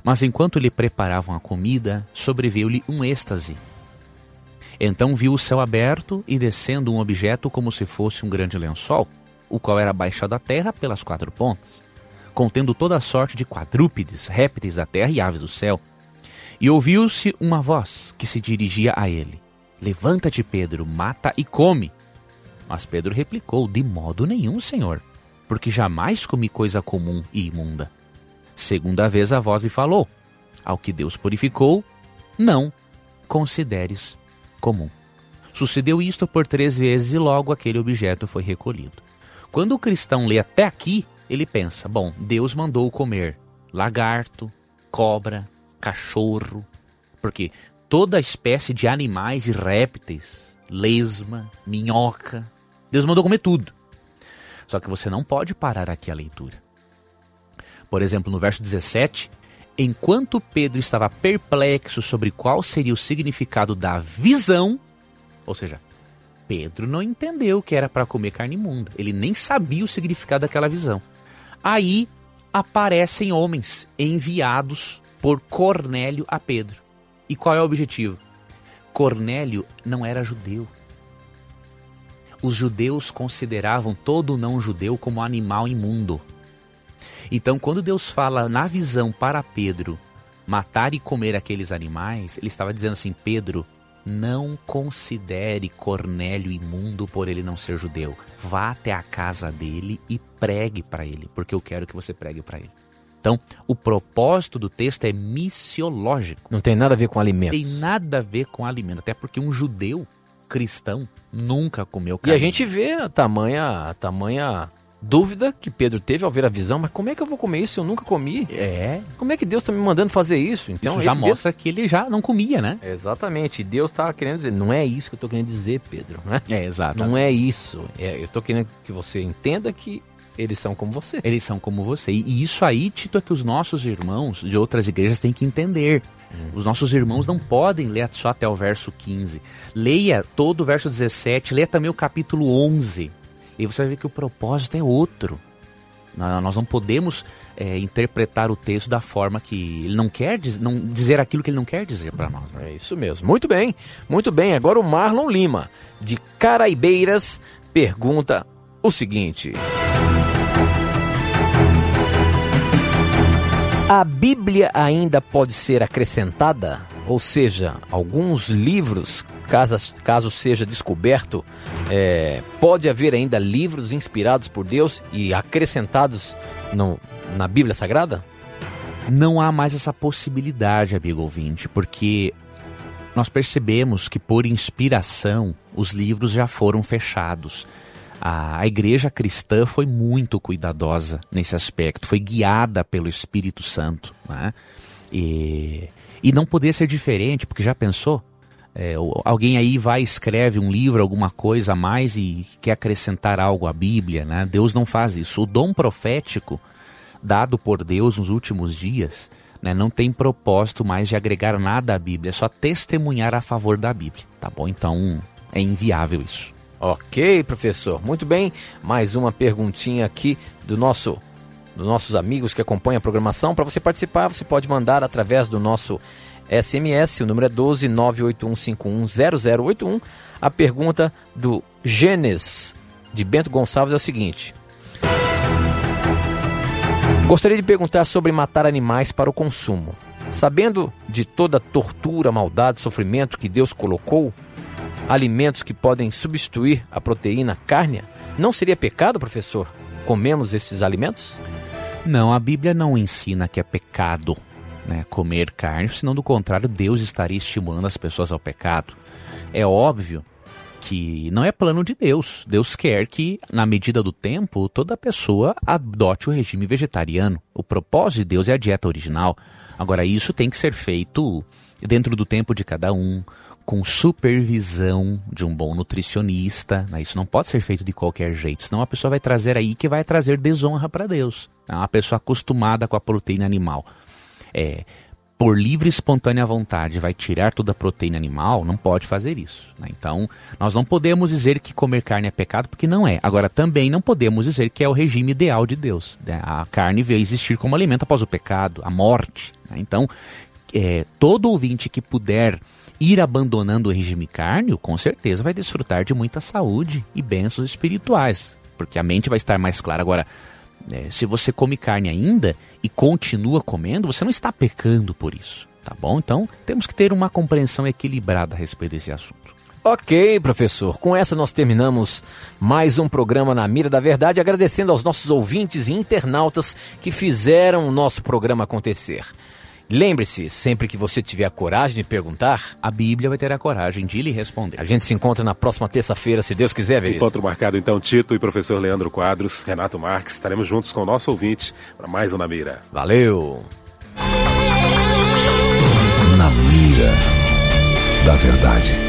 Mas enquanto lhe preparavam a comida, sobreveio-lhe um êxtase. Então viu o céu aberto e descendo um objeto como se fosse um grande lençol, o qual era baixado à terra pelas quatro pontas contendo toda a sorte de quadrúpedes, répteis da terra e aves do céu. E ouviu-se uma voz que se dirigia a ele: Levanta-te, Pedro, mata e come. Mas Pedro replicou: De modo nenhum, Senhor, porque jamais comi coisa comum e imunda. Segunda vez a voz lhe falou: Ao que Deus purificou, não consideres comum. Sucedeu isto por três vezes e logo aquele objeto foi recolhido. Quando o cristão lê até aqui, ele pensa: bom, Deus mandou comer lagarto, cobra, cachorro, porque toda espécie de animais e répteis, lesma, minhoca, Deus mandou comer tudo. Só que você não pode parar aqui a leitura. Por exemplo, no verso 17, enquanto Pedro estava perplexo sobre qual seria o significado da visão, ou seja, Pedro não entendeu que era para comer carne imunda. Ele nem sabia o significado daquela visão. Aí aparecem homens enviados por Cornélio a Pedro. E qual é o objetivo? Cornélio não era judeu. Os judeus consideravam todo não judeu como animal imundo. Então, quando Deus fala na visão para Pedro matar e comer aqueles animais, ele estava dizendo assim: Pedro, não considere Cornélio imundo por ele não ser judeu. Vá até a casa dele e pregue para ele, porque eu quero que você pregue para ele. Então, o propósito do texto é missiológico. Não tem nada a ver com alimento. Tem nada a ver com alimento, até porque um judeu cristão nunca comeu carne. E a gente vê a tamanha, a tamanha dúvida que Pedro teve ao ver a visão, mas como é que eu vou comer isso se eu nunca comi? É. Como é que Deus está me mandando fazer isso? Então isso já mostra que ele já não comia, né? Exatamente. Deus está querendo dizer, não é isso que eu estou querendo dizer, Pedro, né? É, exato. Não é isso. É, eu estou querendo que você entenda que eles são como você. Eles são como você. E isso aí, Tito, é que os nossos irmãos de outras igrejas têm que entender. Hum. Os nossos irmãos não podem ler só até o verso 15. Leia todo o verso 17, leia também o capítulo 11. E você vai ver que o propósito é outro. Nós não podemos é, interpretar o texto da forma que ele não quer diz, não, dizer aquilo que ele não quer dizer para nós. Né? É isso mesmo. Muito bem, muito bem. Agora o Marlon Lima, de Caraibeiras, pergunta o seguinte: A Bíblia ainda pode ser acrescentada? Ou seja, alguns livros caso, caso seja descoberto, é, pode haver ainda livros inspirados por Deus e acrescentados no, na Bíblia Sagrada? Não há mais essa possibilidade, amigo ouvinte, porque nós percebemos que por inspiração os livros já foram fechados. A, igreja cristã foi muito cuidadosa nesse aspecto, foi guiada pelo Espírito Santo. Né? E, e não poderia ser diferente, porque já pensou? É, alguém aí vai escreve um livro, alguma coisa a mais e quer acrescentar algo à Bíblia, né? Deus não faz isso. O dom profético dado por Deus nos últimos dias né, não tem propósito mais de agregar nada à Bíblia, é só testemunhar a favor da Bíblia, tá bom? Então é inviável isso. Ok, professor. Muito bem. Mais uma perguntinha aqui do nosso dos nossos amigos que acompanham a programação. Para você participar, você pode mandar através do nosso SMS, o número é 12 981510081. A pergunta do Gênesis de Bento Gonçalves é o seguinte: Gostaria de perguntar sobre matar animais para o consumo. Sabendo de toda tortura, maldade, sofrimento que Deus colocou, alimentos que podem substituir a proteína cárnea, não seria pecado, professor? Comemos esses alimentos? Não, a Bíblia não ensina que é pecado né, comer carne, senão do contrário, Deus estaria estimulando as pessoas ao pecado. É óbvio que não é plano de Deus. Deus quer que, na medida do tempo, toda pessoa adote o regime vegetariano. O propósito de Deus é a dieta original. Agora, isso tem que ser feito dentro do tempo de cada um, com supervisão de um bom nutricionista. Né? Isso não pode ser feito de qualquer jeito, senão a pessoa vai trazer aí que vai trazer desonra para Deus. É uma pessoa acostumada com a proteína animal. É, por livre e espontânea vontade vai tirar toda a proteína animal, não pode fazer isso. Né? Então, nós não podemos dizer que comer carne é pecado, porque não é. Agora, também não podemos dizer que é o regime ideal de Deus. Né? A carne veio existir como alimento após o pecado, a morte. Né? Então, é, todo ouvinte que puder ir abandonando o regime carne, com certeza vai desfrutar de muita saúde e bênçãos espirituais, porque a mente vai estar mais clara. Agora, é, se você come carne ainda e continua comendo, você não está pecando por isso, tá bom? Então temos que ter uma compreensão equilibrada a respeito desse assunto. Ok, professor. Com essa nós terminamos mais um programa na Mira da Verdade, agradecendo aos nossos ouvintes e internautas que fizeram o nosso programa acontecer. Lembre-se, sempre que você tiver a coragem de perguntar, a Bíblia vai ter a coragem de lhe responder. A gente se encontra na próxima terça-feira, se Deus quiser, Veríssimo. Encontro marcado então, Tito e professor Leandro Quadros, Renato Marques, estaremos juntos com o nosso ouvinte para mais um Na Mira. Valeu! Na Mira da Verdade.